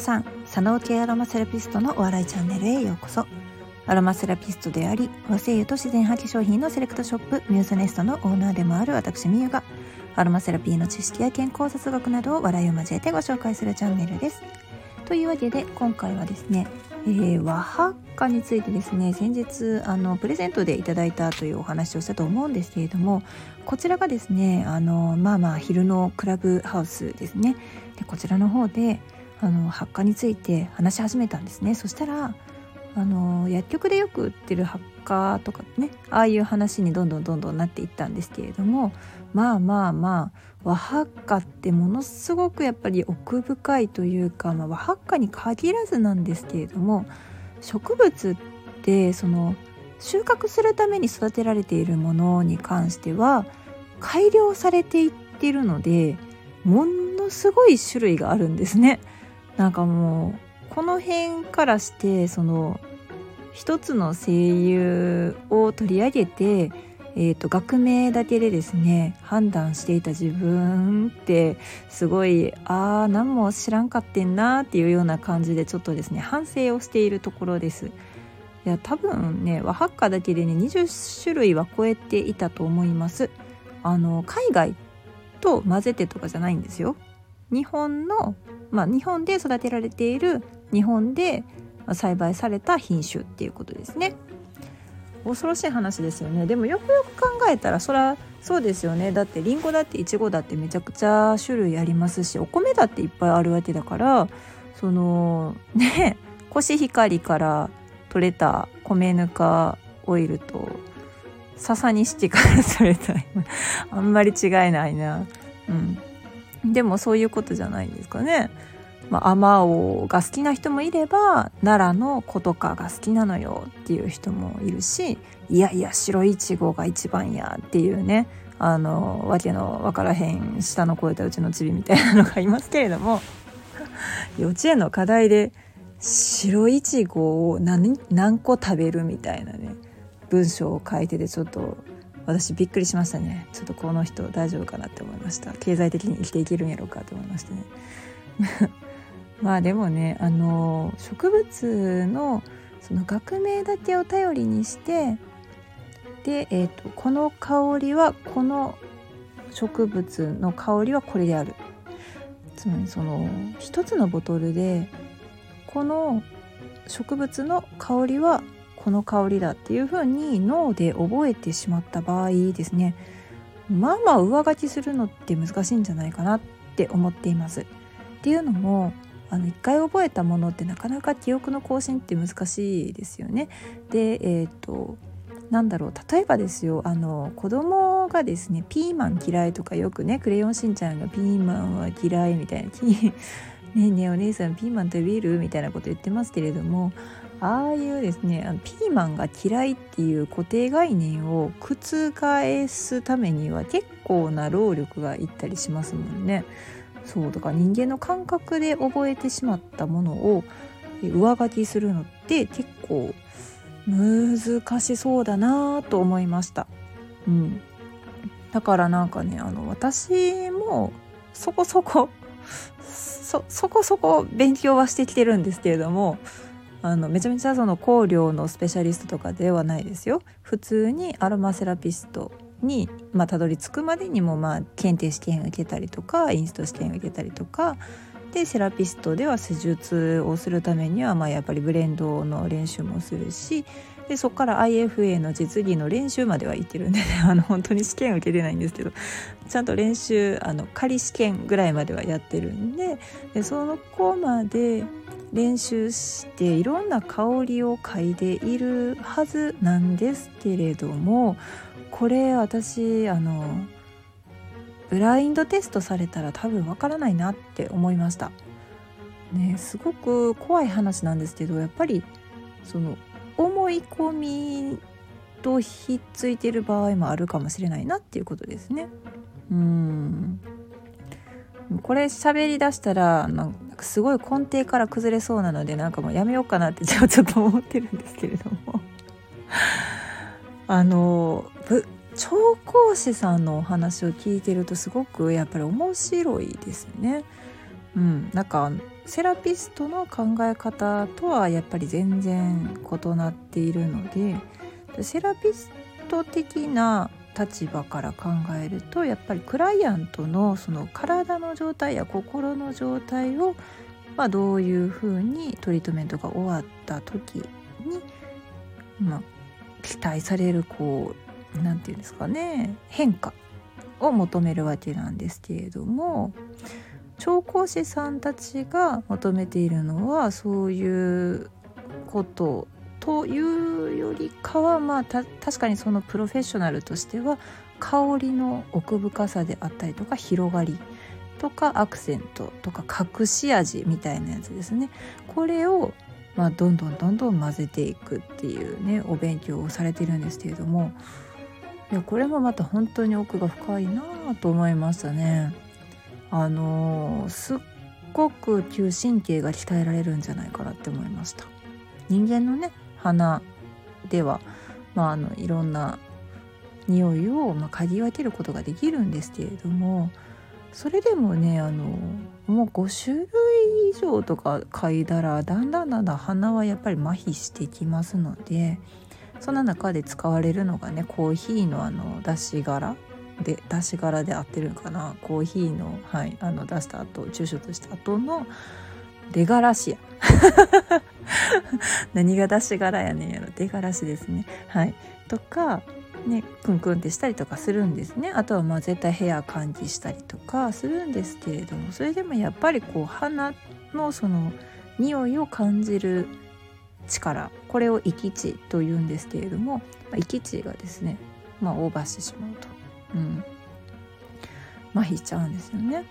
さん佐野系アロマセラピストのお笑いチャンネルへようこそ。アロマセラピストであり和製油と自然派化粧品のセレクトショップミューズネストのオーナーでもある私みゆがアロマセラピーの知識や健康雑学などを笑いを交えてご紹介するチャンネルです。というわけで今回はですねえー、和ハッカについてですね先日あのプレゼントでいただいたというお話をしたと思うんですけれどもこちらがですねあのまあまあ昼のクラブハウスですね。でこちらの方であの発火について話し始めたんですねそしたらあの薬局でよく売ってる発火とかねああいう話にどんどんどんどんなっていったんですけれどもまあまあまあ和ハッカってものすごくやっぱり奥深いというか、まあ、和ハッカに限らずなんですけれども植物ってその収穫するために育てられているものに関しては改良されていっているのでものすごい種類があるんですね。なんかもうこの辺からしてその一つの声優を取り上げてえーと、学名だけでですね判断していた自分ってすごいああ何も知らんかってんなっていうような感じでちょっとですね反省をしているところです。いや多分ね和ハッカだけでね20種類は超えていたと思います。あの海外と混ぜてとかじゃないんですよ。日本のまあ日本で育てられている日本で栽培された品種っていうことですね。恐ろしい話ですよね。でもよくよく考えたらそらそうですよね。だってりんごだっていちごだってめちゃくちゃ種類ありますしお米だっていっぱいあるわけだからそのねコシヒカリから取れた米ぬかオイルと笹錦から取れた あんまり違いないな。うん。でもそういうことじゃないんですかね。まあ、甘王が好きな人もいれば奈良の子とかが好きなのよっていう人もいるしいやいや白いちごが一番やっていうねあのわけの分からへん下の超えたうちのチビみたいなのがいますけれども 幼稚園の課題で白いちごを何何個食べるみたいなね文章を書いててちょっと私びっくりしましたね。ちょっとこの人大丈夫かなって思いました。経済的に生きていけるんやろうかと思いましたね。まあでもねあの植物のその学名だけを頼りにしてで、えーと、この香りはこの植物の香りはこれである。つまりその一つのボトルでこの植物の香りはこの香りだっていうふうに脳で覚えてしまった場合ですねまあまあ上書きするのって難しいんじゃないかなって思っています。っていうのもあの一回覚えたものってなかなか記憶の更新って難しいですよね。でえっ、ー、となんだろう例えばですよあの子供がですねピーマン嫌いとかよくね「クレヨンしんちゃん」が「ピーマンは嫌い」みたいな「ねえねえお姉さんピーマン食べる?」みたいなこと言ってますけれどもああいうですねピーマンが嫌いっていう固定概念を覆すためには結構な労力がいったりしますもんね。そうだから人間の感覚で覚えてしまったものを上書きするのって結構難しそうだなと思いました。うん、だからなんかねあの私もそこそこそそこそこ勉強はしてきてるんですけれどもあのめちゃめちゃその香料のスペシャリストとかではないですよ。普通にアロマセラピストに、まあ、たどり着くまでにも、まあ、検定試験受けたりとかインスト試験受けたりとか。でセラピストでは施術をするためには、まあ、やっぱりブレンドの練習もするしでそこから IFA の実技の練習までは行ってるんで、ね、あの本当に試験受けてないんですけど。ちゃんと練習あの仮試験ぐらいまではやってるんで。でその子まで練習していろんな香りを嗅いでいるはずなんですけれどもこれ私あのブラインドテストされたら多分わからないなって思いました。ねすごく怖い話なんですけどやっぱりその思い込みとひっついてる場合もあるかもしれないなっていうことですね。うん。これ喋りだしたらなんすごい根底から崩れそうなのでなんかもうやめようかなって ちょっと思ってるんですけれどもあの調香師さんのお話を聞いてるとすごくやっぱり面白いですね。うん、なんかセラピストの考え方とはやっぱり全然異なっているのでセラピスト的な立場から考えるとやっぱりクライアントのその体の状態や心の状態を、まあ、どういうふうにトリートメントが終わった時に、まあ、期待されるこう何て言うんですかね変化を求めるわけなんですけれども調香師さんたちが求めているのはそういうことというよりかはまあ確かにそのプロフェッショナルとしては香りの奥深さであったりとか広がりとかアクセントとか隠し味みたいなやつですねこれをまあどんどんどんどん混ぜていくっていうねお勉強をされてるんですけれどもいやこれもまた本当に奥が深いなと思いましたね。あのー、すっごく嗅神経が鍛えられるんじゃないかなって思いました。人間のね鼻では、まあ、あのいろんな匂いを、まあ、嗅ぎ分けることができるんですけれどもそれでもねあのもう5種類以上とか嗅いだらだんだんだんだん鼻はやっぱり麻痺してきますのでその中で使われるのがねコーヒーのあの出し殻で出し殻で合ってるかなコーヒーの,、はい、あの出した後抽出した後の出がらしや。何が出し柄やねんやろ。出がらしですね。はい。とかねクンクンってしたりとかするんですね。あとはまあ絶対部屋換気したりとかするんですけれどもそれでもやっぱりこう鼻のその匂いを感じる力これを息地というんですけれども、まあ、息地がですね、まあ、オーバーしてしまうと、うん、麻痺しちゃうんですよね。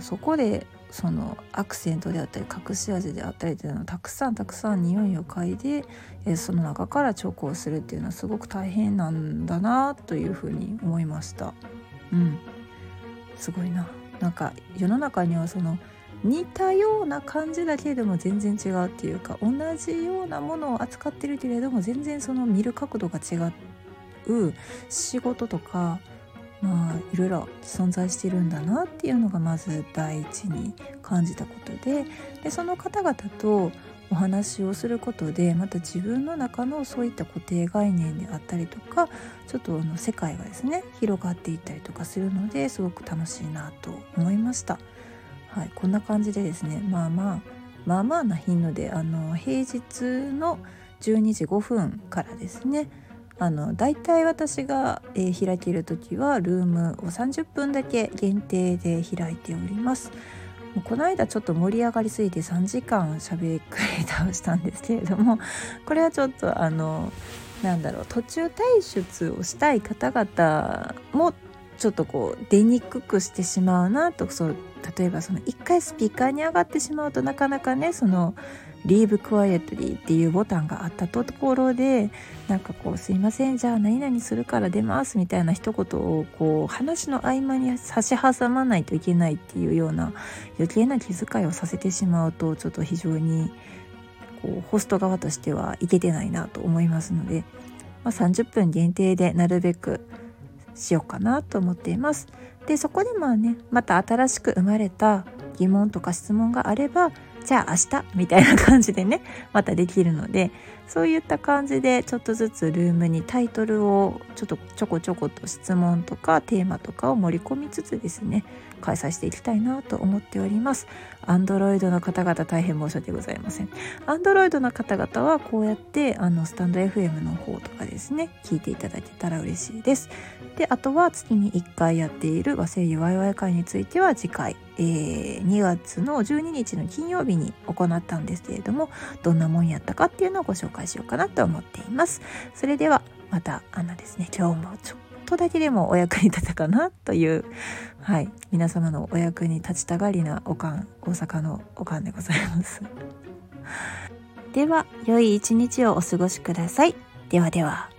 そこでそのアクセントであったり隠し味であったりというのをたくさんたくさん匂いを嗅いで、その中からチョコをするっていうのはすごく大変なんだなというふうに思いました。うん、すごいな。なんか世の中にはその似たような感じだけれども全然違うっていうか同じようなものを扱ってるけれども全然その見る角度が違う仕事とかまあいろいろ存在してるんだなっていうのがまず第一に感じたことででその方々とお話をすることでまた自分の中のそういった固定概念であったりとかちょっとあの世界がですね広がっていったりとかするのですごく楽しいなと思いました。はい、こんな感じでですねまあまあまあまあな頻度であの平日の12時5分からですねあの大体私が、えー、開ける時はルームを30分だけ限定で開いております。もうこの間ちょっと盛り上がりすぎて3時間しゃべくり倒したんですけれどもこれはちょっとあのなんだろう途中退出をしたい方々もちょっとこう出にくくしてしまうなとそう例えばその1回スピーカーに上がってしまうとなかなかねその Leave quietly っていうボタンがあったところでなんかこうすいませんじゃあ何々するから出ますみたいな一言をこう話の合間に差し挟まないといけないっていうような余計な気遣いをさせてしまうとちょっと非常にこうホスト側としてはいけてないなと思いますので、まあ、30分限定でなるべくしようかなと思っています。でそこでまあねまた新しく生まれた疑問とか質問があればじゃあ明日みたいな感じでねまたできるのでそういった感じでちょっとずつルームにタイトルをちょっとちょこちょこと質問とかテーマとかを盛り込みつつですね開催していきたいなと思っております。アンドロイドの方々大変申し訳ございません。アンドロイドの方々はこうやってあのスタンド FM の方とかですね聞いていただけたら嬉しいです。であとは月に1回やっている和製油ワイワイ会については次回、えー、2月の12日の金曜日に行ったんですけれどもどんなもんやったかっていうのをご紹介しようかなと思っています。それではまたあのですね今日もちょっとだけでもお役に立てたかなというはい皆様のお役に立ちたがりなおかん大阪のおかんでございますでは良い一日をお過ごしくださいではでは